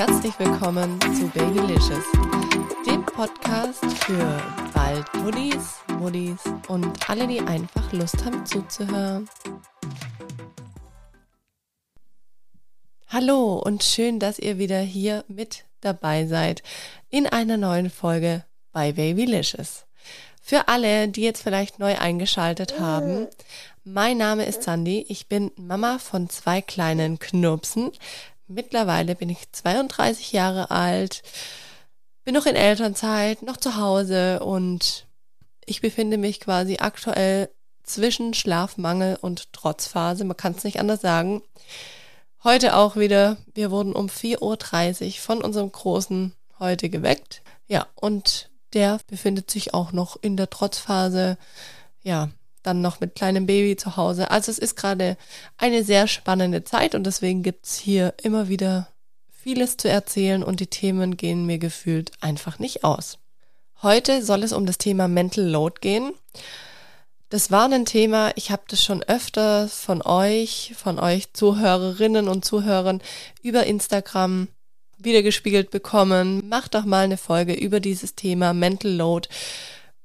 herzlich willkommen zu Babylicious, dem Podcast für bald Muddis, Muddis und alle, die einfach Lust haben zuzuhören. Hallo und schön, dass ihr wieder hier mit dabei seid in einer neuen Folge bei Babylicious. Für alle, die jetzt vielleicht neu eingeschaltet haben, mein Name ist Sandy. Ich bin Mama von zwei kleinen Knurpsen. Mittlerweile bin ich 32 Jahre alt, bin noch in Elternzeit, noch zu Hause und ich befinde mich quasi aktuell zwischen Schlafmangel und Trotzphase. Man kann es nicht anders sagen. Heute auch wieder. Wir wurden um 4.30 Uhr von unserem Großen heute geweckt. Ja, und der befindet sich auch noch in der Trotzphase. Ja, dann noch mit kleinem Baby zu Hause. Also es ist gerade eine sehr spannende Zeit und deswegen gibt's hier immer wieder vieles zu erzählen und die Themen gehen mir gefühlt einfach nicht aus. Heute soll es um das Thema Mental Load gehen. Das war ein Thema, ich habe das schon öfter von euch, von euch Zuhörerinnen und Zuhörern über Instagram wiedergespiegelt bekommen. Macht doch mal eine Folge über dieses Thema Mental Load.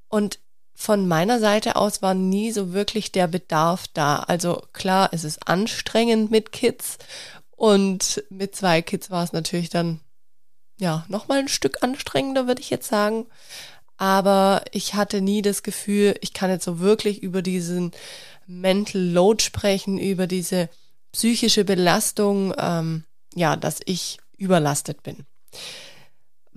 Und von meiner Seite aus war nie so wirklich der Bedarf da. Also klar, es ist anstrengend mit Kids und mit zwei Kids war es natürlich dann ja nochmal ein Stück anstrengender, würde ich jetzt sagen. Aber ich hatte nie das Gefühl, ich kann jetzt so wirklich über diesen Mental Load sprechen, über diese psychische Belastung, ähm, ja, dass ich überlastet bin.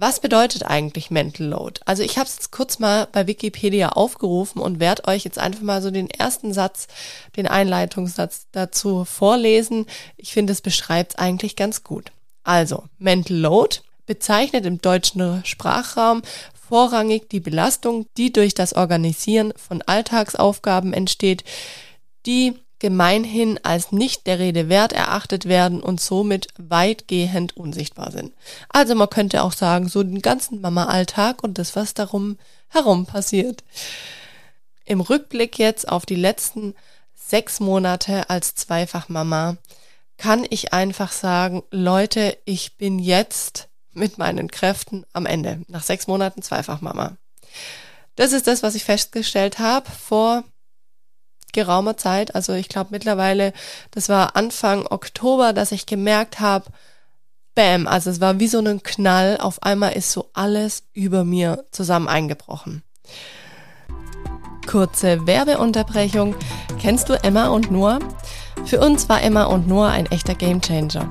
Was bedeutet eigentlich Mental Load? Also ich habe es jetzt kurz mal bei Wikipedia aufgerufen und werde euch jetzt einfach mal so den ersten Satz, den Einleitungssatz dazu vorlesen. Ich finde, es beschreibt es eigentlich ganz gut. Also, Mental Load bezeichnet im deutschen Sprachraum vorrangig die Belastung, die durch das Organisieren von Alltagsaufgaben entsteht, die gemeinhin als nicht der Rede wert erachtet werden und somit weitgehend unsichtbar sind. Also man könnte auch sagen, so den ganzen Mama-Alltag und das, was darum herum passiert. Im Rückblick jetzt auf die letzten sechs Monate als Zweifachmama kann ich einfach sagen, Leute, ich bin jetzt mit meinen Kräften am Ende. Nach sechs Monaten Zweifachmama. Das ist das, was ich festgestellt habe vor geraumer Zeit, also ich glaube mittlerweile, das war Anfang Oktober, dass ich gemerkt habe, bam, also es war wie so ein Knall, auf einmal ist so alles über mir zusammen eingebrochen. Kurze Werbeunterbrechung. Kennst du Emma und Noah? Für uns war Emma und Noah ein echter Gamechanger.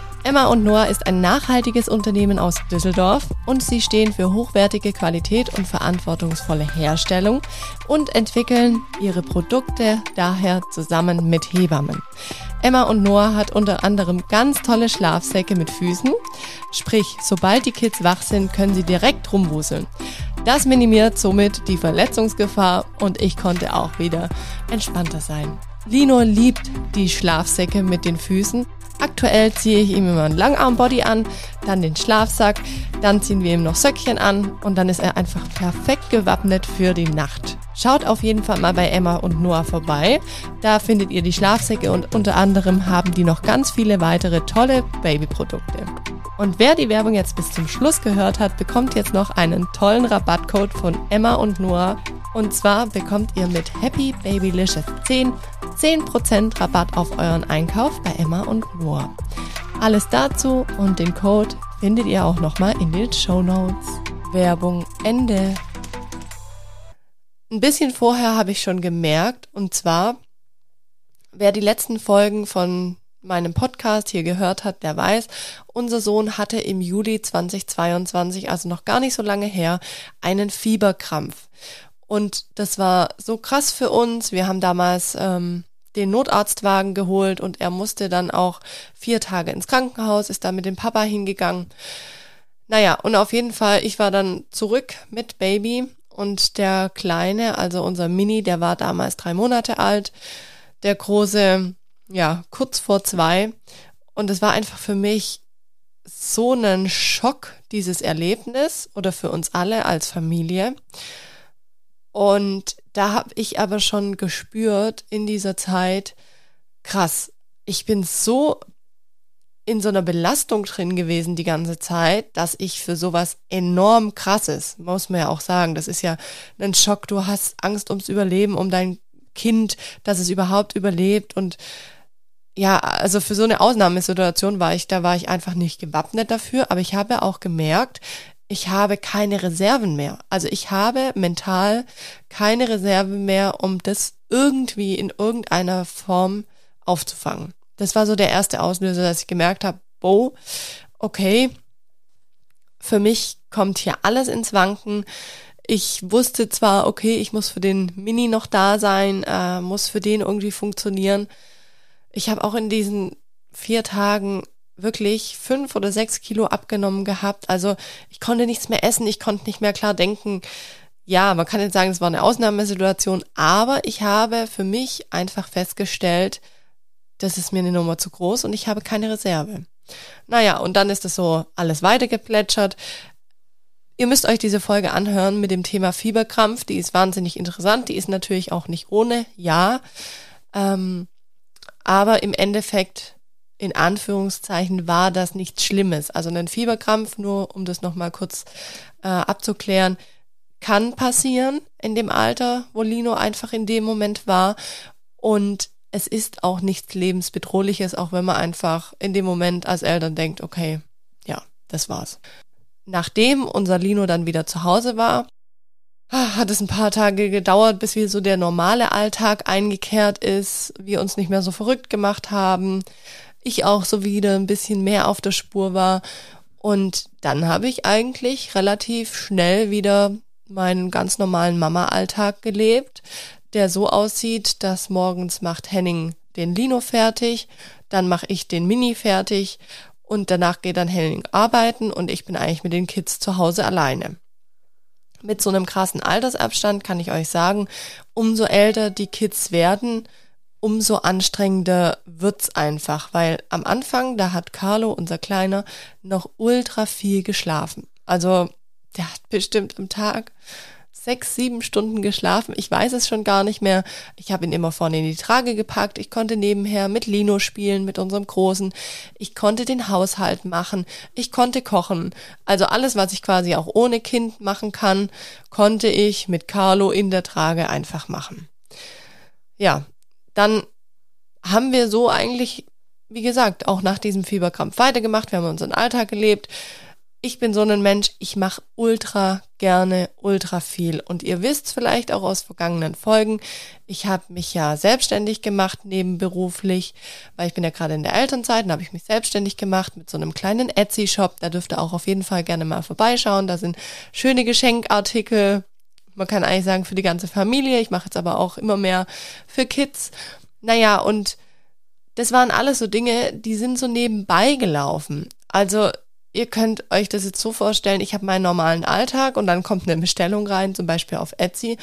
Emma und Noah ist ein nachhaltiges Unternehmen aus Düsseldorf und sie stehen für hochwertige Qualität und verantwortungsvolle Herstellung und entwickeln ihre Produkte daher zusammen mit Hebammen. Emma und Noah hat unter anderem ganz tolle Schlafsäcke mit Füßen, sprich, sobald die Kids wach sind, können sie direkt rumwuseln. Das minimiert somit die Verletzungsgefahr und ich konnte auch wieder entspannter sein. Lino liebt die Schlafsäcke mit den Füßen Aktuell ziehe ich ihm immer einen Langarmbody an, dann den Schlafsack, dann ziehen wir ihm noch Söckchen an und dann ist er einfach perfekt gewappnet für die Nacht. Schaut auf jeden Fall mal bei Emma und Noah vorbei. Da findet ihr die Schlafsäcke und unter anderem haben die noch ganz viele weitere tolle Babyprodukte. Und wer die Werbung jetzt bis zum Schluss gehört hat, bekommt jetzt noch einen tollen Rabattcode von Emma und Noah. Und zwar bekommt ihr mit Happy Babylicious 10 10% Rabatt auf euren Einkauf bei Emma und Noah. Alles dazu und den Code findet ihr auch nochmal in den Show Notes. Werbung Ende. Ein bisschen vorher habe ich schon gemerkt, und zwar, wer die letzten Folgen von meinem Podcast hier gehört hat, der weiß, unser Sohn hatte im Juli 2022, also noch gar nicht so lange her, einen Fieberkrampf. Und das war so krass für uns. Wir haben damals ähm, den Notarztwagen geholt und er musste dann auch vier Tage ins Krankenhaus, ist da mit dem Papa hingegangen. Naja, und auf jeden Fall, ich war dann zurück mit Baby und der Kleine, also unser Mini, der war damals drei Monate alt, der Große, ja, kurz vor zwei. Und es war einfach für mich so ein Schock, dieses Erlebnis oder für uns alle als Familie. Und da habe ich aber schon gespürt in dieser Zeit, krass, ich bin so in so einer Belastung drin gewesen die ganze Zeit, dass ich für sowas enorm krasses, muss man ja auch sagen, das ist ja ein Schock, du hast Angst ums Überleben, um dein Kind, dass es überhaupt überlebt und ja, also für so eine Ausnahmesituation war ich, da war ich einfach nicht gewappnet dafür, aber ich habe auch gemerkt, ich habe keine Reserven mehr. Also ich habe mental keine Reserve mehr, um das irgendwie in irgendeiner Form aufzufangen. Das war so der erste Auslöser, dass ich gemerkt habe, oh, okay, für mich kommt hier alles ins Wanken. Ich wusste zwar, okay, ich muss für den Mini noch da sein, äh, muss für den irgendwie funktionieren. Ich habe auch in diesen vier Tagen wirklich fünf oder sechs Kilo abgenommen gehabt. Also ich konnte nichts mehr essen, ich konnte nicht mehr klar denken. Ja, man kann jetzt sagen, es war eine Ausnahmesituation, aber ich habe für mich einfach festgestellt, das ist mir eine Nummer zu groß und ich habe keine Reserve. Naja, und dann ist es so alles weitergeplätschert. Ihr müsst euch diese Folge anhören mit dem Thema Fieberkrampf. Die ist wahnsinnig interessant. Die ist natürlich auch nicht ohne, ja. Ähm, aber im Endeffekt, in Anführungszeichen, war das nichts Schlimmes. Also ein Fieberkrampf, nur um das nochmal kurz äh, abzuklären, kann passieren in dem Alter, wo Lino einfach in dem Moment war. Und es ist auch nichts lebensbedrohliches, auch wenn man einfach in dem Moment als Eltern denkt, okay, ja, das war's. Nachdem unser Lino dann wieder zu Hause war, hat es ein paar Tage gedauert, bis wieder so der normale Alltag eingekehrt ist, wir uns nicht mehr so verrückt gemacht haben, ich auch so wieder ein bisschen mehr auf der Spur war und dann habe ich eigentlich relativ schnell wieder meinen ganz normalen Mama-Alltag gelebt der so aussieht, dass morgens macht Henning den Lino fertig, dann mache ich den Mini fertig und danach geht dann Henning arbeiten und ich bin eigentlich mit den Kids zu Hause alleine. Mit so einem krassen Altersabstand kann ich euch sagen, umso älter die Kids werden, umso anstrengender wird's einfach, weil am Anfang, da hat Carlo, unser Kleiner, noch ultra viel geschlafen. Also, der hat bestimmt am Tag sechs, sieben Stunden geschlafen. Ich weiß es schon gar nicht mehr. Ich habe ihn immer vorne in die Trage gepackt. Ich konnte nebenher mit Lino spielen, mit unserem Großen. Ich konnte den Haushalt machen. Ich konnte kochen. Also alles, was ich quasi auch ohne Kind machen kann, konnte ich mit Carlo in der Trage einfach machen. Ja, dann haben wir so eigentlich, wie gesagt, auch nach diesem Fieberkrampf weitergemacht. Wir haben unseren Alltag gelebt ich bin so ein Mensch, ich mache ultra gerne ultra viel. Und ihr wisst vielleicht auch aus vergangenen Folgen, ich habe mich ja selbstständig gemacht nebenberuflich, weil ich bin ja gerade in der Elternzeit und habe ich mich selbstständig gemacht mit so einem kleinen Etsy-Shop. Da dürft ihr auch auf jeden Fall gerne mal vorbeischauen. Da sind schöne Geschenkartikel. Man kann eigentlich sagen für die ganze Familie. Ich mache jetzt aber auch immer mehr für Kids. Naja, und das waren alles so Dinge, die sind so nebenbei gelaufen. Also ihr könnt euch das jetzt so vorstellen, ich habe meinen normalen Alltag und dann kommt eine Bestellung rein, zum Beispiel auf Etsy.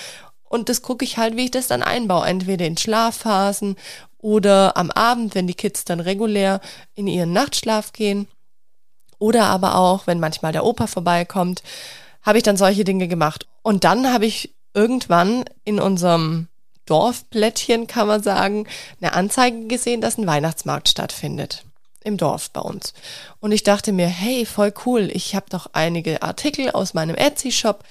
Und das gucke ich halt, wie ich das dann einbaue. Entweder in Schlafphasen oder am Abend, wenn die Kids dann regulär in ihren Nachtschlaf gehen. Oder aber auch, wenn manchmal der Opa vorbeikommt, habe ich dann solche Dinge gemacht. Und dann habe ich irgendwann in unserem Dorfblättchen, kann man sagen, eine Anzeige gesehen, dass ein Weihnachtsmarkt stattfindet im Dorf bei uns. Und ich dachte mir, hey, voll cool, ich habe doch einige Artikel aus meinem Etsy-Shop.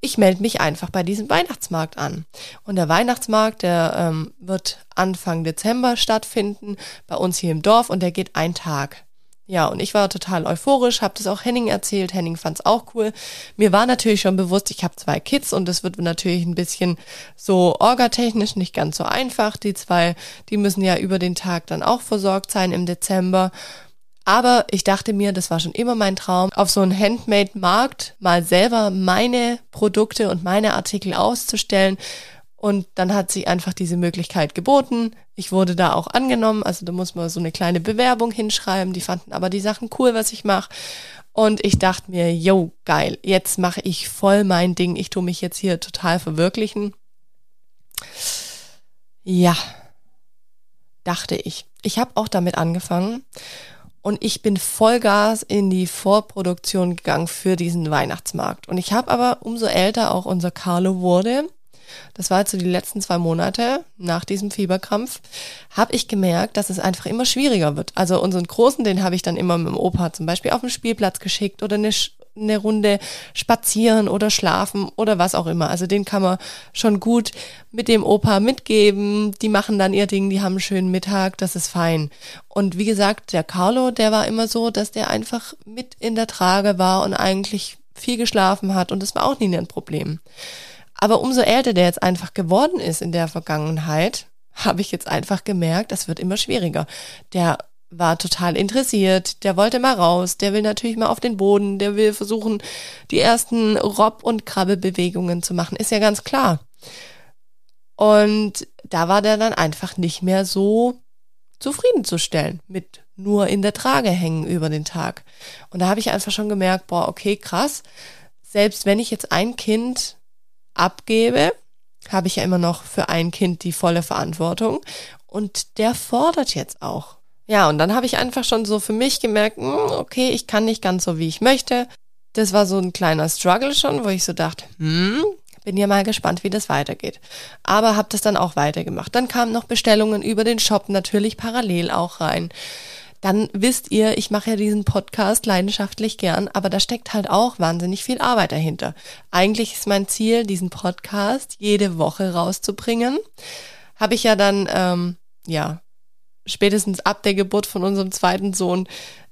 Ich melde mich einfach bei diesem Weihnachtsmarkt an. Und der Weihnachtsmarkt, der ähm, wird Anfang Dezember stattfinden bei uns hier im Dorf und der geht ein Tag. Ja, und ich war total euphorisch, habe das auch Henning erzählt. Henning fand's auch cool. Mir war natürlich schon bewusst, ich habe zwei Kids und es wird natürlich ein bisschen so orgatechnisch nicht ganz so einfach. Die zwei, die müssen ja über den Tag dann auch versorgt sein im Dezember. Aber ich dachte mir, das war schon immer mein Traum, auf so einen Handmade-Markt mal selber meine Produkte und meine Artikel auszustellen und dann hat sich einfach diese Möglichkeit geboten. Ich wurde da auch angenommen. Also da muss man so eine kleine Bewerbung hinschreiben. Die fanden aber die Sachen cool, was ich mache. Und ich dachte mir, yo, geil, jetzt mache ich voll mein Ding. Ich tue mich jetzt hier total verwirklichen. Ja, dachte ich. Ich habe auch damit angefangen und ich bin Vollgas in die Vorproduktion gegangen für diesen Weihnachtsmarkt. Und ich habe aber umso älter auch unser Carlo wurde, das war jetzt so die letzten zwei Monate nach diesem Fieberkrampf, habe ich gemerkt, dass es einfach immer schwieriger wird. Also unseren Großen, den habe ich dann immer mit dem Opa zum Beispiel auf den Spielplatz geschickt oder eine, eine Runde spazieren oder schlafen oder was auch immer. Also den kann man schon gut mit dem Opa mitgeben. Die machen dann ihr Ding, die haben einen schönen Mittag, das ist fein. Und wie gesagt, der Carlo, der war immer so, dass der einfach mit in der Trage war und eigentlich viel geschlafen hat und das war auch nie ein Problem. Aber umso älter der jetzt einfach geworden ist in der Vergangenheit, habe ich jetzt einfach gemerkt, das wird immer schwieriger. Der war total interessiert, der wollte mal raus, der will natürlich mal auf den Boden, der will versuchen, die ersten Rob- und Krabbelbewegungen zu machen, ist ja ganz klar. Und da war der dann einfach nicht mehr so zufriedenzustellen mit nur in der Trage hängen über den Tag. Und da habe ich einfach schon gemerkt, boah, okay, krass. Selbst wenn ich jetzt ein Kind abgebe, habe ich ja immer noch für ein Kind die volle Verantwortung. Und der fordert jetzt auch. Ja, und dann habe ich einfach schon so für mich gemerkt, hm, okay, ich kann nicht ganz so, wie ich möchte. Das war so ein kleiner Struggle schon, wo ich so dachte, hm, bin ja mal gespannt, wie das weitergeht. Aber habe das dann auch weitergemacht. Dann kamen noch Bestellungen über den Shop natürlich parallel auch rein dann wisst ihr, ich mache ja diesen Podcast leidenschaftlich gern, aber da steckt halt auch wahnsinnig viel Arbeit dahinter. Eigentlich ist mein Ziel, diesen Podcast jede Woche rauszubringen. Habe ich ja dann, ähm, ja, spätestens ab der Geburt von unserem zweiten Sohn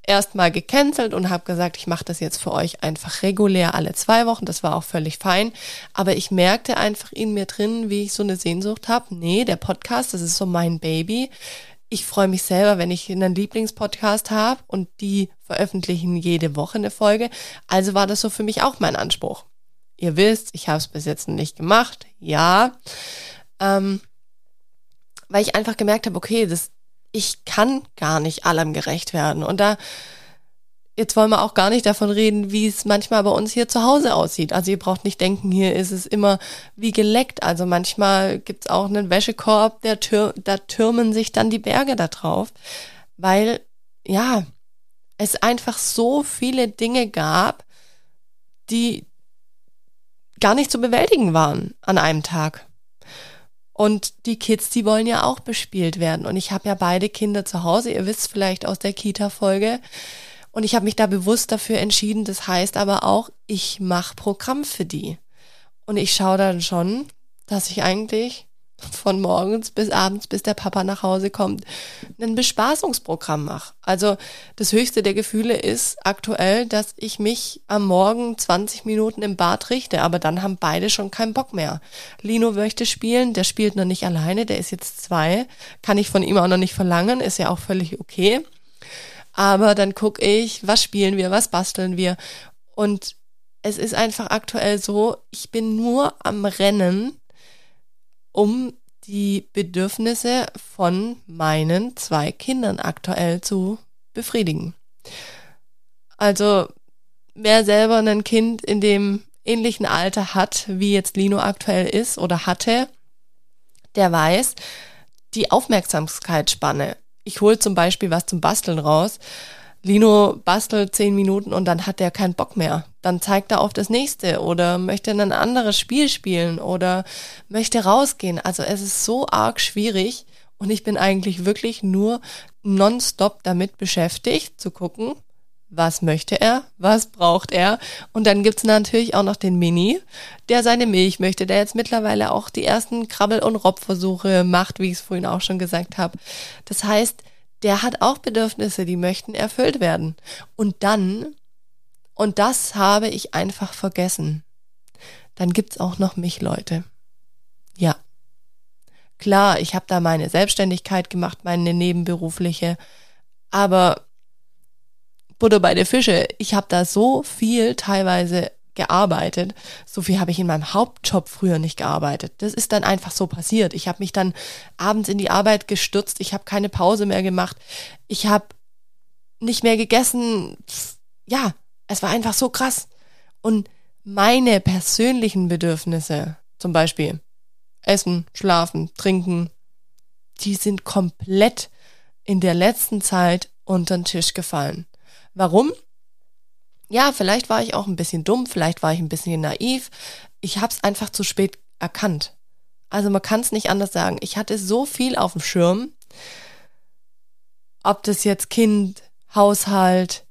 erstmal gecancelt und habe gesagt, ich mache das jetzt für euch einfach regulär alle zwei Wochen. Das war auch völlig fein. Aber ich merkte einfach in mir drin, wie ich so eine Sehnsucht habe. Nee, der Podcast, das ist so mein Baby ich freue mich selber, wenn ich einen Lieblingspodcast habe und die veröffentlichen jede Woche eine Folge. Also war das so für mich auch mein Anspruch. Ihr wisst, ich habe es bis jetzt nicht gemacht, ja, ähm, weil ich einfach gemerkt habe, okay, das, ich kann gar nicht allem gerecht werden. Und da Jetzt wollen wir auch gar nicht davon reden, wie es manchmal bei uns hier zu Hause aussieht. Also ihr braucht nicht denken, hier ist es immer wie geleckt. Also manchmal gibt's auch einen Wäschekorb, der tür da türmen sich dann die Berge da drauf, weil ja, es einfach so viele Dinge gab, die gar nicht zu bewältigen waren an einem Tag. Und die Kids, die wollen ja auch bespielt werden. Und ich habe ja beide Kinder zu Hause. Ihr wisst vielleicht aus der Kita-Folge, und ich habe mich da bewusst dafür entschieden. Das heißt aber auch, ich mache Programm für die. Und ich schaue dann schon, dass ich eigentlich von morgens bis abends, bis der Papa nach Hause kommt, ein Bespaßungsprogramm mache. Also das höchste der Gefühle ist aktuell, dass ich mich am Morgen 20 Minuten im Bad richte, aber dann haben beide schon keinen Bock mehr. Lino möchte spielen, der spielt noch nicht alleine, der ist jetzt zwei, kann ich von ihm auch noch nicht verlangen, ist ja auch völlig okay. Aber dann gucke ich, was spielen wir, was basteln wir. Und es ist einfach aktuell so, ich bin nur am Rennen, um die Bedürfnisse von meinen zwei Kindern aktuell zu befriedigen. Also wer selber ein Kind in dem ähnlichen Alter hat, wie jetzt Lino aktuell ist oder hatte, der weiß, die Aufmerksamkeitsspanne ich hole zum Beispiel was zum Basteln raus. Lino bastelt zehn Minuten und dann hat er keinen Bock mehr. Dann zeigt er auf das nächste oder möchte ein anderes Spiel spielen oder möchte rausgehen. Also es ist so arg schwierig und ich bin eigentlich wirklich nur nonstop damit beschäftigt zu gucken, was möchte er, was braucht er. Und dann gibt's natürlich auch noch den Mini, der seine Milch möchte, der jetzt mittlerweile auch die ersten Krabbel- und Robbversuche macht, wie ich es vorhin auch schon gesagt habe. Das heißt, der hat auch Bedürfnisse, die möchten erfüllt werden. Und dann, und das habe ich einfach vergessen, dann gibt's auch noch mich, Leute. Ja. Klar, ich habe da meine Selbstständigkeit gemacht, meine nebenberufliche, aber Butter bei der Fische. Ich habe da so viel teilweise gearbeitet. So viel habe ich in meinem Hauptjob früher nicht gearbeitet. Das ist dann einfach so passiert. Ich habe mich dann abends in die Arbeit gestürzt. Ich habe keine Pause mehr gemacht. Ich habe nicht mehr gegessen. Ja, Es war einfach so krass. Und meine persönlichen Bedürfnisse, zum Beispiel Essen, Schlafen, Trinken, die sind komplett in der letzten Zeit unter den Tisch gefallen. Warum? Ja, vielleicht war ich auch ein bisschen dumm, vielleicht war ich ein bisschen naiv. Ich habe es einfach zu spät erkannt. Also man kann es nicht anders sagen. Ich hatte so viel auf dem Schirm, ob das jetzt Kind, Haushalt,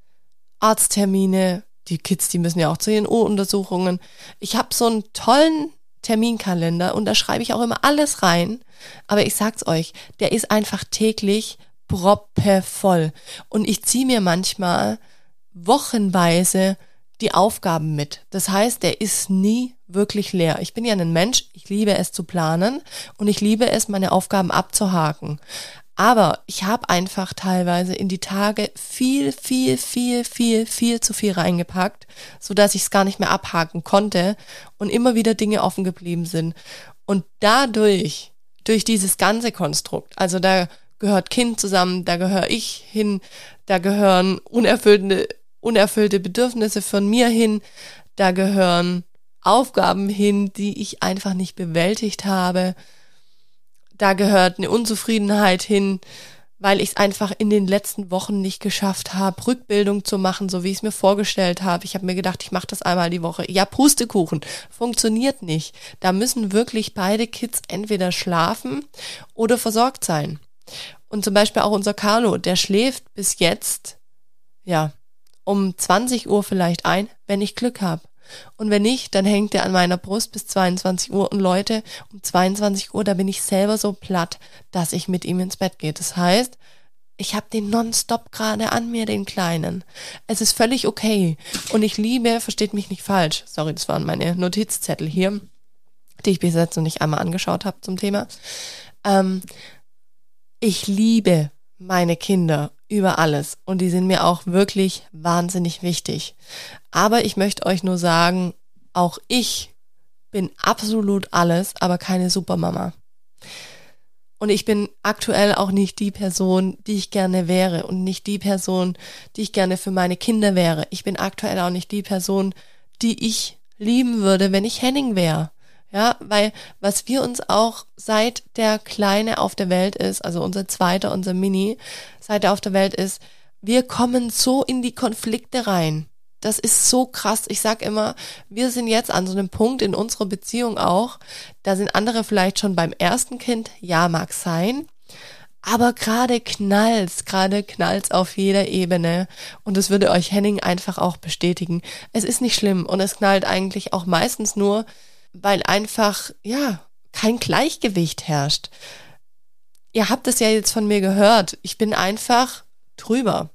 Arzttermine, die Kids, die müssen ja auch zu ihren Untersuchungen. Ich habe so einen tollen Terminkalender und da schreibe ich auch immer alles rein. Aber ich sag's euch, der ist einfach täglich proppevoll. Und ich ziehe mir manchmal wochenweise die Aufgaben mit. Das heißt, der ist nie wirklich leer. Ich bin ja ein Mensch, ich liebe es zu planen und ich liebe es, meine Aufgaben abzuhaken. Aber ich habe einfach teilweise in die Tage viel, viel, viel, viel, viel zu viel reingepackt, so dass ich es gar nicht mehr abhaken konnte und immer wieder Dinge offen geblieben sind. Und dadurch, durch dieses ganze Konstrukt, also da gehört Kind zusammen, da gehöre ich hin, da gehören unerfüllte, unerfüllte Bedürfnisse von mir hin, da gehören Aufgaben hin, die ich einfach nicht bewältigt habe da gehört eine Unzufriedenheit hin, weil ich es einfach in den letzten Wochen nicht geschafft habe, Rückbildung zu machen, so wie ich es mir vorgestellt habe. Ich habe mir gedacht, ich mache das einmal die Woche. Ja, Pustekuchen, funktioniert nicht. Da müssen wirklich beide Kids entweder schlafen oder versorgt sein. Und zum Beispiel auch unser Carlo, der schläft bis jetzt, ja, um 20 Uhr vielleicht ein, wenn ich Glück habe. Und wenn nicht, dann hängt er an meiner Brust bis 22 Uhr. Und Leute, um 22 Uhr, da bin ich selber so platt, dass ich mit ihm ins Bett gehe. Das heißt, ich habe den nonstop gerade an mir, den Kleinen. Es ist völlig okay. Und ich liebe, versteht mich nicht falsch. Sorry, das waren meine Notizzettel hier, die ich bis jetzt noch nicht einmal angeschaut habe zum Thema. Ähm, ich liebe meine Kinder über alles und die sind mir auch wirklich wahnsinnig wichtig. Aber ich möchte euch nur sagen, auch ich bin absolut alles, aber keine Supermama. Und ich bin aktuell auch nicht die Person, die ich gerne wäre und nicht die Person, die ich gerne für meine Kinder wäre. Ich bin aktuell auch nicht die Person, die ich lieben würde, wenn ich Henning wäre. Ja, weil was wir uns auch seit der Kleine auf der Welt ist, also unser zweiter, unser Mini, seit er auf der Welt ist, wir kommen so in die Konflikte rein. Das ist so krass. Ich sag immer, wir sind jetzt an so einem Punkt in unserer Beziehung auch, da sind andere vielleicht schon beim ersten Kind, ja, mag sein, aber gerade knallt's, gerade knallt's auf jeder Ebene. Und das würde euch Henning einfach auch bestätigen. Es ist nicht schlimm und es knallt eigentlich auch meistens nur, weil einfach, ja, kein Gleichgewicht herrscht. Ihr habt es ja jetzt von mir gehört. Ich bin einfach drüber.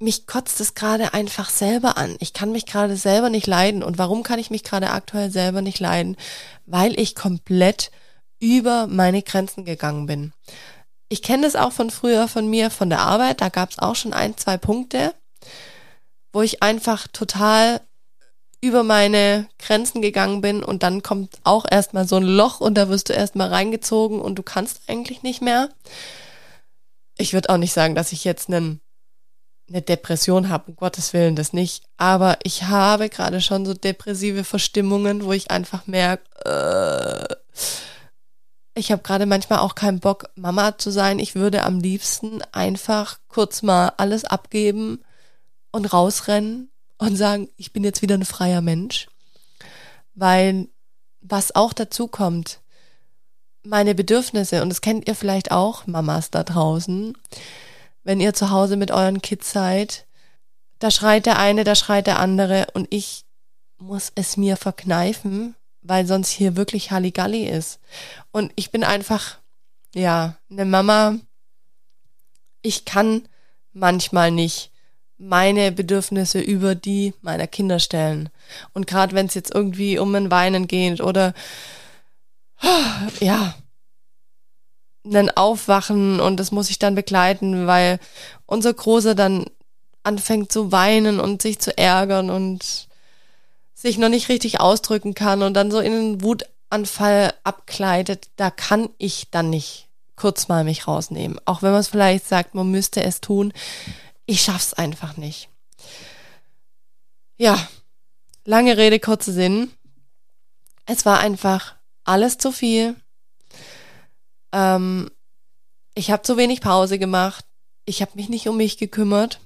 Mich kotzt es gerade einfach selber an. Ich kann mich gerade selber nicht leiden. Und warum kann ich mich gerade aktuell selber nicht leiden? Weil ich komplett über meine Grenzen gegangen bin. Ich kenne das auch von früher von mir, von der Arbeit. Da gab es auch schon ein, zwei Punkte, wo ich einfach total über meine Grenzen gegangen bin und dann kommt auch erstmal so ein Loch und da wirst du erstmal reingezogen und du kannst eigentlich nicht mehr. Ich würde auch nicht sagen, dass ich jetzt einen, eine Depression habe, um Gottes Willen das nicht, aber ich habe gerade schon so depressive Verstimmungen, wo ich einfach merke, äh, ich habe gerade manchmal auch keinen Bock, Mama zu sein. Ich würde am liebsten einfach kurz mal alles abgeben und rausrennen und sagen, ich bin jetzt wieder ein freier Mensch. Weil was auch dazu kommt, meine Bedürfnisse, und das kennt ihr vielleicht auch, Mamas da draußen, wenn ihr zu Hause mit euren Kids seid, da schreit der eine, da schreit der andere und ich muss es mir verkneifen, weil sonst hier wirklich Halligalli ist. Und ich bin einfach, ja, eine Mama, ich kann manchmal nicht meine Bedürfnisse über die meiner Kinder stellen. Und gerade wenn es jetzt irgendwie um ein Weinen geht oder ja, ein Aufwachen und das muss ich dann begleiten, weil unser Großer dann anfängt zu weinen und sich zu ärgern und sich noch nicht richtig ausdrücken kann und dann so in einen Wutanfall abkleidet, da kann ich dann nicht kurz mal mich rausnehmen. Auch wenn man es vielleicht sagt, man müsste es tun ich schaff's einfach nicht. Ja, lange Rede, kurzer Sinn. Es war einfach alles zu viel. Ähm, ich habe zu wenig Pause gemacht. Ich habe mich nicht um mich gekümmert.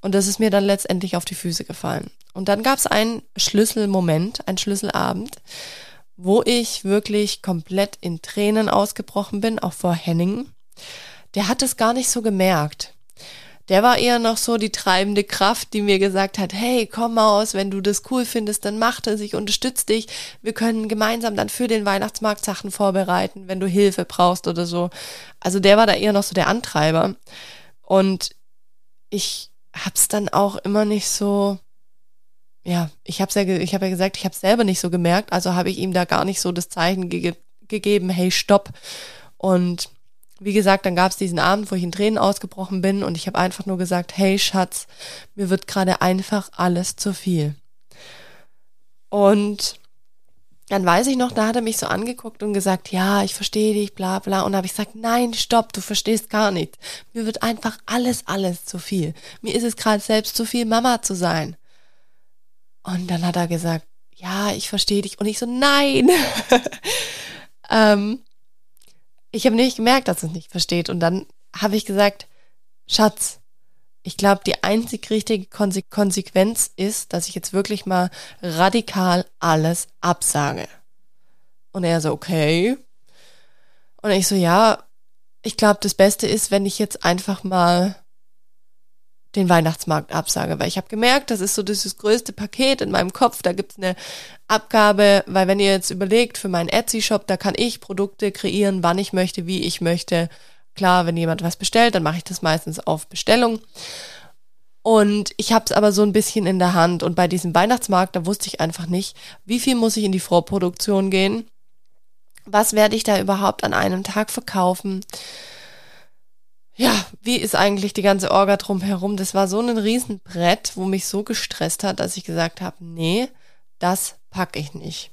Und das ist mir dann letztendlich auf die Füße gefallen. Und dann gab es einen Schlüsselmoment, einen Schlüsselabend, wo ich wirklich komplett in Tränen ausgebrochen bin, auch vor Henning. Der hat es gar nicht so gemerkt. Der war eher noch so die treibende Kraft, die mir gesagt hat, hey, komm aus, wenn du das cool findest, dann mach das, ich unterstütze dich. Wir können gemeinsam dann für den Weihnachtsmarkt Sachen vorbereiten, wenn du Hilfe brauchst oder so. Also der war da eher noch so der Antreiber. Und ich hab's dann auch immer nicht so, ja, ich hab's ja, ich habe ja gesagt, ich hab's selber nicht so gemerkt, also habe ich ihm da gar nicht so das Zeichen ge gegeben, hey, stopp. Und wie gesagt, dann gab's diesen Abend, wo ich in Tränen ausgebrochen bin und ich habe einfach nur gesagt, hey Schatz, mir wird gerade einfach alles zu viel. Und dann weiß ich noch, da hat er mich so angeguckt und gesagt, ja, ich verstehe dich, bla bla. Und da habe ich gesagt, nein, stopp, du verstehst gar nicht. Mir wird einfach alles, alles zu viel. Mir ist es gerade selbst zu viel, Mama zu sein. Und dann hat er gesagt, ja, ich verstehe dich. Und ich so, nein. ähm, ich habe nicht gemerkt, dass es nicht versteht. Und dann habe ich gesagt, Schatz, ich glaube, die einzig richtige Konsequenz ist, dass ich jetzt wirklich mal radikal alles absage. Und er so, okay. Und ich so, ja, ich glaube, das Beste ist, wenn ich jetzt einfach mal den Weihnachtsmarkt absage, weil ich habe gemerkt, das ist so dieses größte Paket in meinem Kopf. Da gibt's eine Abgabe, weil wenn ihr jetzt überlegt, für meinen Etsy-Shop, da kann ich Produkte kreieren, wann ich möchte, wie ich möchte. Klar, wenn jemand was bestellt, dann mache ich das meistens auf Bestellung. Und ich habe es aber so ein bisschen in der Hand. Und bei diesem Weihnachtsmarkt, da wusste ich einfach nicht, wie viel muss ich in die Vorproduktion gehen. Was werde ich da überhaupt an einem Tag verkaufen? Ja, wie ist eigentlich die ganze Orga drumherum? Das war so ein Riesenbrett, wo mich so gestresst hat, dass ich gesagt habe, nee, das packe ich nicht.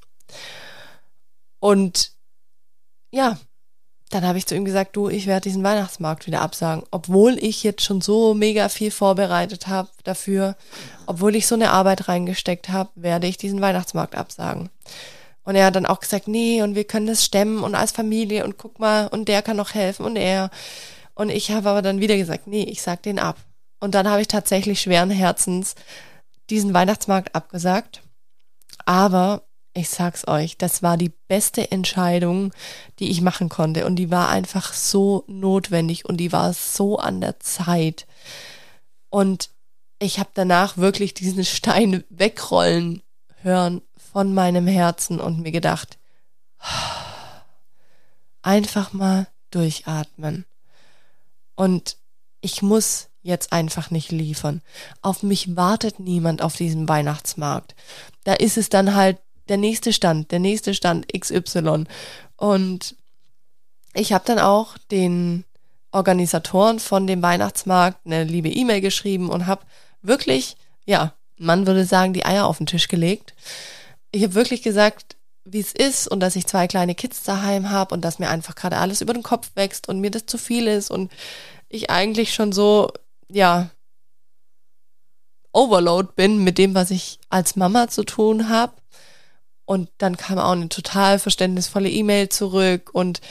Und ja, dann habe ich zu ihm gesagt, du, ich werde diesen Weihnachtsmarkt wieder absagen, obwohl ich jetzt schon so mega viel vorbereitet habe dafür, obwohl ich so eine Arbeit reingesteckt habe, werde ich diesen Weihnachtsmarkt absagen. Und er hat dann auch gesagt, nee, und wir können das stemmen und als Familie und guck mal, und der kann noch helfen und er. Und ich habe aber dann wieder gesagt, nee, ich sag den ab. Und dann habe ich tatsächlich schweren Herzens diesen Weihnachtsmarkt abgesagt. Aber ich sag's euch, das war die beste Entscheidung, die ich machen konnte. Und die war einfach so notwendig und die war so an der Zeit. Und ich habe danach wirklich diesen Stein wegrollen hören von meinem Herzen und mir gedacht, einfach mal durchatmen. Und ich muss jetzt einfach nicht liefern. Auf mich wartet niemand auf diesem Weihnachtsmarkt. Da ist es dann halt der nächste Stand, der nächste Stand XY. Und ich habe dann auch den Organisatoren von dem Weihnachtsmarkt eine liebe E-Mail geschrieben und habe wirklich, ja, man würde sagen, die Eier auf den Tisch gelegt. Ich habe wirklich gesagt, wie es ist und dass ich zwei kleine Kids daheim habe und dass mir einfach gerade alles über den Kopf wächst und mir das zu viel ist und ich eigentlich schon so, ja, Overload bin mit dem, was ich als Mama zu tun habe und dann kam auch eine total verständnisvolle E-Mail zurück. Und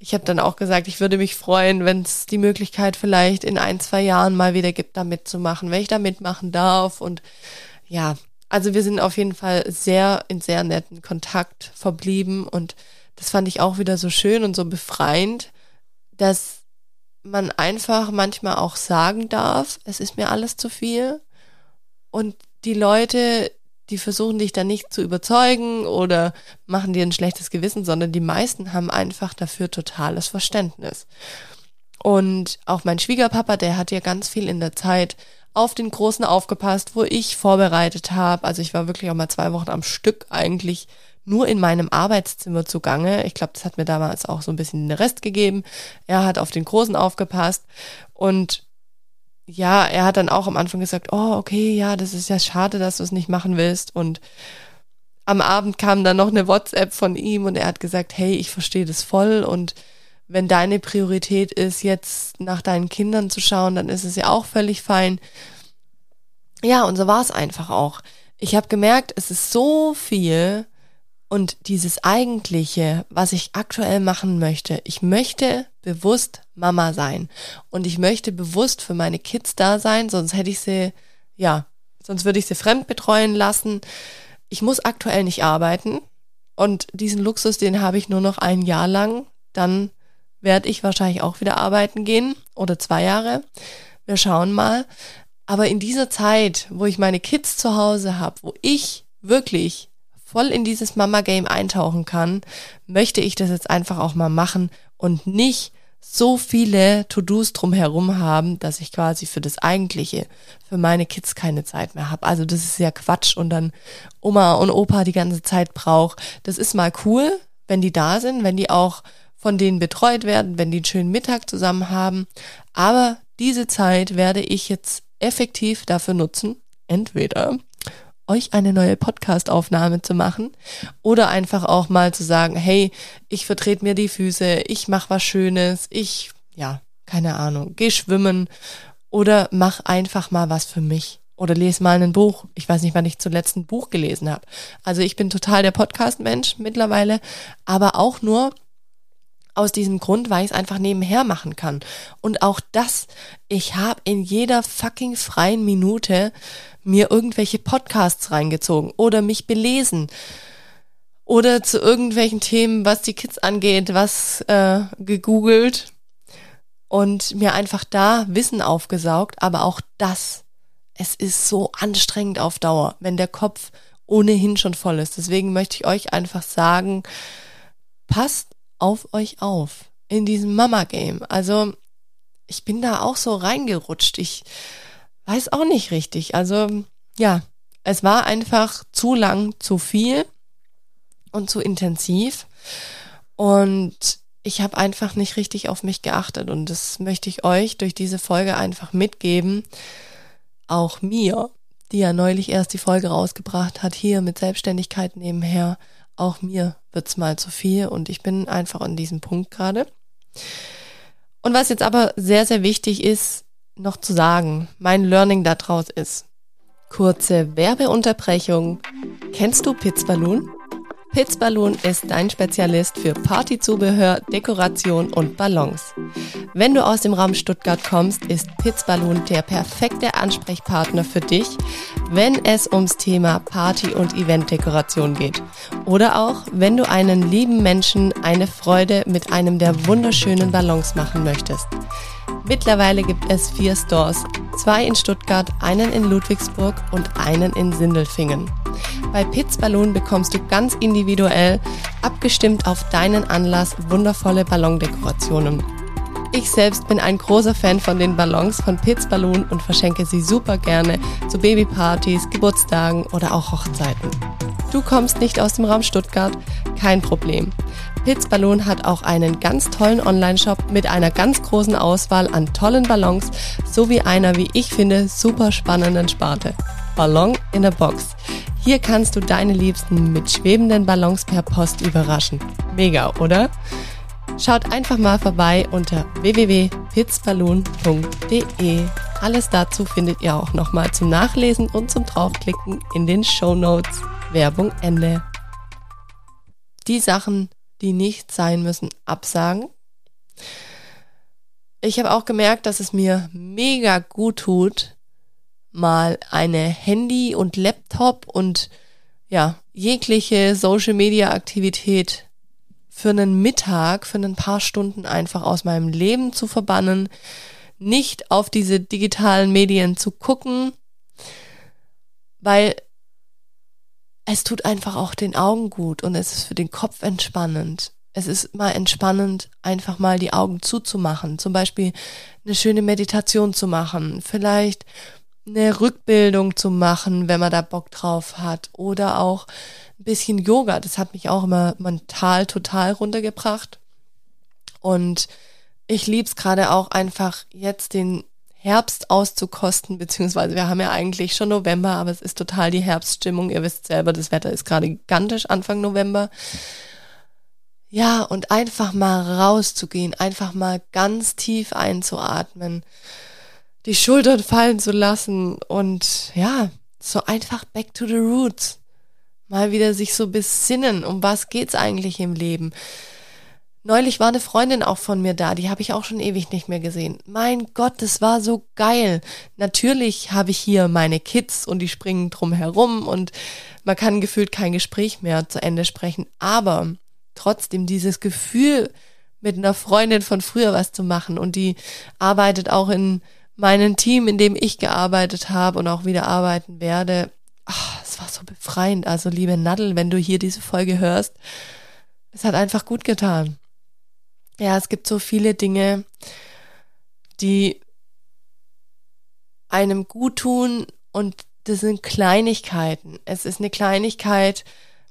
ich habe dann auch gesagt, ich würde mich freuen, wenn es die Möglichkeit vielleicht in ein, zwei Jahren mal wieder gibt, da mitzumachen, wenn ich da mitmachen darf. Und ja, also wir sind auf jeden Fall sehr in sehr netten Kontakt verblieben. Und das fand ich auch wieder so schön und so befreiend, dass man einfach manchmal auch sagen darf, es ist mir alles zu viel. Und die Leute, die versuchen dich dann nicht zu überzeugen oder machen dir ein schlechtes Gewissen, sondern die meisten haben einfach dafür totales Verständnis. Und auch mein Schwiegerpapa, der hat ja ganz viel in der Zeit auf den Großen aufgepasst, wo ich vorbereitet habe. Also ich war wirklich auch mal zwei Wochen am Stück eigentlich nur in meinem Arbeitszimmer zugange. Ich glaube, das hat mir damals auch so ein bisschen den Rest gegeben. Er hat auf den Großen aufgepasst und ja, er hat dann auch am Anfang gesagt, oh, okay, ja, das ist ja schade, dass du es nicht machen willst. Und am Abend kam dann noch eine WhatsApp von ihm und er hat gesagt, hey, ich verstehe das voll und wenn deine Priorität ist, jetzt nach deinen Kindern zu schauen, dann ist es ja auch völlig fein. Ja, und so war es einfach auch. ich habe gemerkt, es ist so viel und dieses eigentliche, was ich aktuell machen möchte, ich möchte bewusst Mama sein und ich möchte bewusst für meine Kids da sein, sonst hätte ich sie, ja, sonst würde ich sie fremd betreuen lassen. Ich muss aktuell nicht arbeiten und diesen Luxus, den habe ich nur noch ein Jahr lang. Dann werde ich wahrscheinlich auch wieder arbeiten gehen oder zwei Jahre. Wir schauen mal. Aber in dieser Zeit, wo ich meine Kids zu Hause habe, wo ich wirklich voll in dieses Mama-Game eintauchen kann, möchte ich das jetzt einfach auch mal machen und nicht so viele To-Dos drumherum haben, dass ich quasi für das Eigentliche, für meine Kids keine Zeit mehr habe. Also das ist ja Quatsch und dann Oma und Opa die ganze Zeit braucht. Das ist mal cool, wenn die da sind, wenn die auch von denen betreut werden, wenn die einen schönen Mittag zusammen haben. Aber diese Zeit werde ich jetzt effektiv dafür nutzen, entweder euch eine neue Podcast-Aufnahme zu machen oder einfach auch mal zu sagen, hey, ich vertrete mir die Füße, ich mache was Schönes, ich, ja, keine Ahnung, geh schwimmen oder mach einfach mal was für mich oder lese mal ein Buch. Ich weiß nicht, wann ich zuletzt ein Buch gelesen habe. Also ich bin total der Podcast-Mensch mittlerweile, aber auch nur, aus diesem Grund, weil ich es einfach nebenher machen kann. Und auch das, ich habe in jeder fucking freien Minute mir irgendwelche Podcasts reingezogen oder mich belesen oder zu irgendwelchen Themen, was die Kids angeht, was äh, gegoogelt und mir einfach da Wissen aufgesaugt. Aber auch das, es ist so anstrengend auf Dauer, wenn der Kopf ohnehin schon voll ist. Deswegen möchte ich euch einfach sagen, passt auf euch auf in diesem Mama-Game. Also ich bin da auch so reingerutscht. Ich weiß auch nicht richtig. Also ja, es war einfach zu lang, zu viel und zu intensiv. Und ich habe einfach nicht richtig auf mich geachtet. Und das möchte ich euch durch diese Folge einfach mitgeben. Auch mir, die ja neulich erst die Folge rausgebracht hat, hier mit Selbstständigkeit nebenher auch mir wird's mal zu viel und ich bin einfach an diesem Punkt gerade. Und was jetzt aber sehr, sehr wichtig ist, noch zu sagen, mein Learning daraus ist, kurze Werbeunterbrechung. Kennst du Pizzballoon? Pitzballoon ist dein Spezialist für Partyzubehör, Dekoration und Ballons. Wenn du aus dem Raum Stuttgart kommst, ist Pitzballoon der perfekte Ansprechpartner für dich, wenn es ums Thema Party- und Eventdekoration geht. Oder auch, wenn du einen lieben Menschen eine Freude mit einem der wunderschönen Ballons machen möchtest. Mittlerweile gibt es vier Stores, zwei in Stuttgart, einen in Ludwigsburg und einen in Sindelfingen. Bei Pitz Balloon bekommst du ganz individuell, abgestimmt auf deinen Anlass, wundervolle Ballondekorationen. Ich selbst bin ein großer Fan von den Ballons von Pitz Balloon und verschenke sie super gerne zu Babypartys, Geburtstagen oder auch Hochzeiten. Du kommst nicht aus dem Raum Stuttgart? Kein Problem. Pitzballon hat auch einen ganz tollen Online-Shop mit einer ganz großen Auswahl an tollen Ballons sowie einer, wie ich finde, super spannenden Sparte. Ballon in a Box. Hier kannst du deine Liebsten mit schwebenden Ballons per Post überraschen. Mega, oder? Schaut einfach mal vorbei unter www.pitzballoon.de. Alles dazu findet ihr auch nochmal zum Nachlesen und zum Draufklicken in den Show Notes. Werbung Ende. Die Sachen, die nicht sein müssen, absagen. Ich habe auch gemerkt, dass es mir mega gut tut, mal eine Handy- und Laptop- und ja, jegliche Social-Media-Aktivität für einen Mittag, für ein paar Stunden einfach aus meinem Leben zu verbannen, nicht auf diese digitalen Medien zu gucken, weil es tut einfach auch den Augen gut und es ist für den Kopf entspannend. Es ist mal entspannend, einfach mal die Augen zuzumachen. Zum Beispiel eine schöne Meditation zu machen. Vielleicht eine Rückbildung zu machen, wenn man da Bock drauf hat. Oder auch ein bisschen Yoga. Das hat mich auch immer mental total runtergebracht. Und ich lieb's gerade auch einfach jetzt den Herbst auszukosten, beziehungsweise wir haben ja eigentlich schon November, aber es ist total die Herbststimmung. Ihr wisst selber, das Wetter ist gerade gigantisch Anfang November. Ja, und einfach mal rauszugehen, einfach mal ganz tief einzuatmen, die Schultern fallen zu lassen und ja, So einfach back to the roots. Mal wieder sich so besinnen, um was geht's eigentlich im Leben. Neulich war eine Freundin auch von mir da, die habe ich auch schon ewig nicht mehr gesehen. Mein Gott, das war so geil. Natürlich habe ich hier meine Kids und die springen drum herum und man kann gefühlt kein Gespräch mehr zu Ende sprechen, aber trotzdem dieses Gefühl, mit einer Freundin von früher was zu machen und die arbeitet auch in meinem Team, in dem ich gearbeitet habe und auch wieder arbeiten werde. Ach, es war so befreiend. Also liebe Nadel, wenn du hier diese Folge hörst, es hat einfach gut getan. Ja, es gibt so viele Dinge, die einem gut tun und das sind Kleinigkeiten. Es ist eine Kleinigkeit,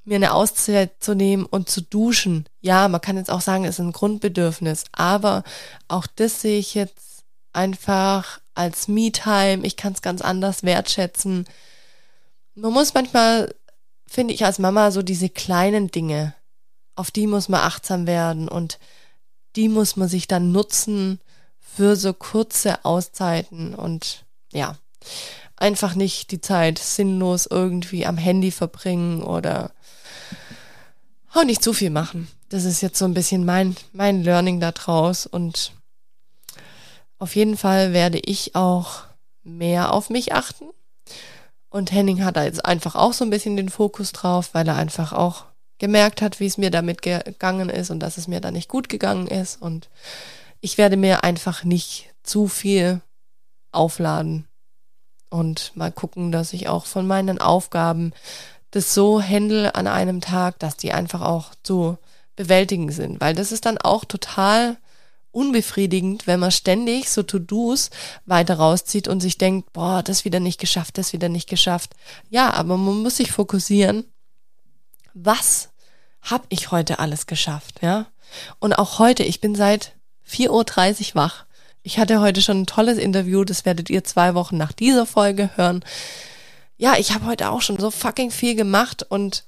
mir eine Auszeit zu nehmen und zu duschen. Ja, man kann jetzt auch sagen, es ist ein Grundbedürfnis, aber auch das sehe ich jetzt einfach als Me-Time. Ich kann es ganz anders wertschätzen. Man muss manchmal, finde ich als Mama, so diese kleinen Dinge, auf die muss man achtsam werden und die muss man sich dann nutzen für so kurze Auszeiten und ja, einfach nicht die Zeit sinnlos irgendwie am Handy verbringen oder auch nicht zu viel machen. Das ist jetzt so ein bisschen mein, mein Learning da draus und auf jeden Fall werde ich auch mehr auf mich achten. Und Henning hat da jetzt einfach auch so ein bisschen den Fokus drauf, weil er einfach auch gemerkt hat, wie es mir damit gegangen ist und dass es mir da nicht gut gegangen ist. Und ich werde mir einfach nicht zu viel aufladen und mal gucken, dass ich auch von meinen Aufgaben das so handle an einem Tag, dass die einfach auch zu bewältigen sind. Weil das ist dann auch total unbefriedigend, wenn man ständig so To-Dos weiter rauszieht und sich denkt, boah, das wieder nicht geschafft, das wieder nicht geschafft. Ja, aber man muss sich fokussieren, was habe ich heute alles geschafft, ja? Und auch heute, ich bin seit 4.30 Uhr wach. Ich hatte heute schon ein tolles Interview, das werdet ihr zwei Wochen nach dieser Folge hören. Ja, ich habe heute auch schon so fucking viel gemacht und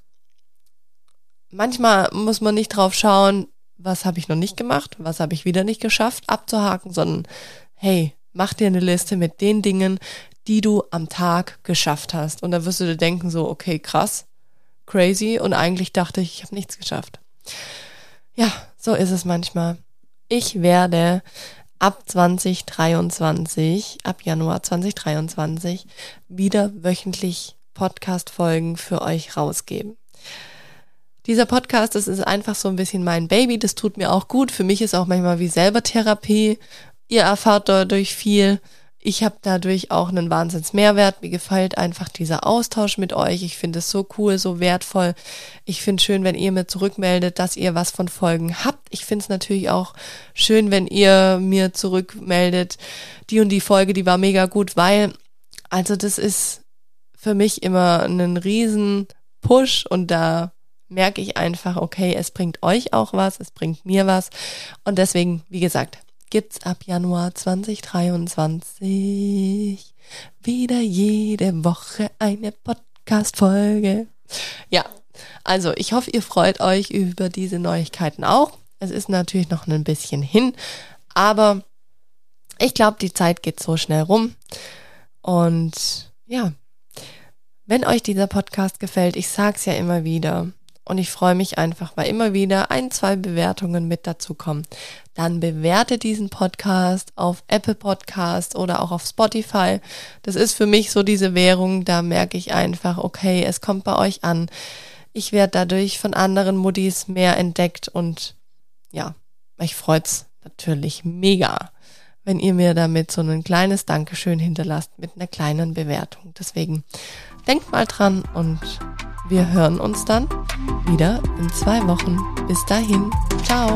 manchmal muss man nicht drauf schauen, was habe ich noch nicht gemacht, was habe ich wieder nicht geschafft, abzuhaken, sondern hey, mach dir eine Liste mit den Dingen, die du am Tag geschafft hast. Und da wirst du dir denken, so, okay, krass, crazy und eigentlich dachte ich, ich habe nichts geschafft. Ja, so ist es manchmal. Ich werde ab 2023, ab Januar 2023, wieder wöchentlich Podcast-Folgen für euch rausgeben. Dieser Podcast, das ist einfach so ein bisschen mein Baby, das tut mir auch gut. Für mich ist auch manchmal wie selber Therapie. Ihr erfahrt dadurch viel ich habe dadurch auch einen Wahnsinns Mehrwert. Mir gefällt einfach dieser Austausch mit euch. Ich finde es so cool, so wertvoll. Ich finde schön, wenn ihr mir zurückmeldet, dass ihr was von Folgen habt. Ich finde es natürlich auch schön, wenn ihr mir zurückmeldet, die und die Folge, die war mega gut, weil, also das ist für mich immer einen riesen Push und da merke ich einfach, okay, es bringt euch auch was, es bringt mir was. Und deswegen, wie gesagt, gibt's ab Januar 2023 wieder jede Woche eine Podcast-Folge. Ja, also ich hoffe, ihr freut euch über diese Neuigkeiten auch. Es ist natürlich noch ein bisschen hin, aber ich glaube, die Zeit geht so schnell rum. Und ja, wenn euch dieser Podcast gefällt, ich sag's ja immer wieder, und ich freue mich einfach, weil immer wieder ein, zwei Bewertungen mit dazu kommen. Dann bewerte diesen Podcast auf Apple Podcast oder auch auf Spotify. Das ist für mich so diese Währung, da merke ich einfach, okay, es kommt bei euch an. Ich werde dadurch von anderen Muddis mehr entdeckt und ja, mich freut's natürlich mega, wenn ihr mir damit so ein kleines Dankeschön hinterlasst mit einer kleinen Bewertung. Deswegen denkt mal dran und wir hören uns dann wieder in zwei Wochen. Bis dahin, ciao.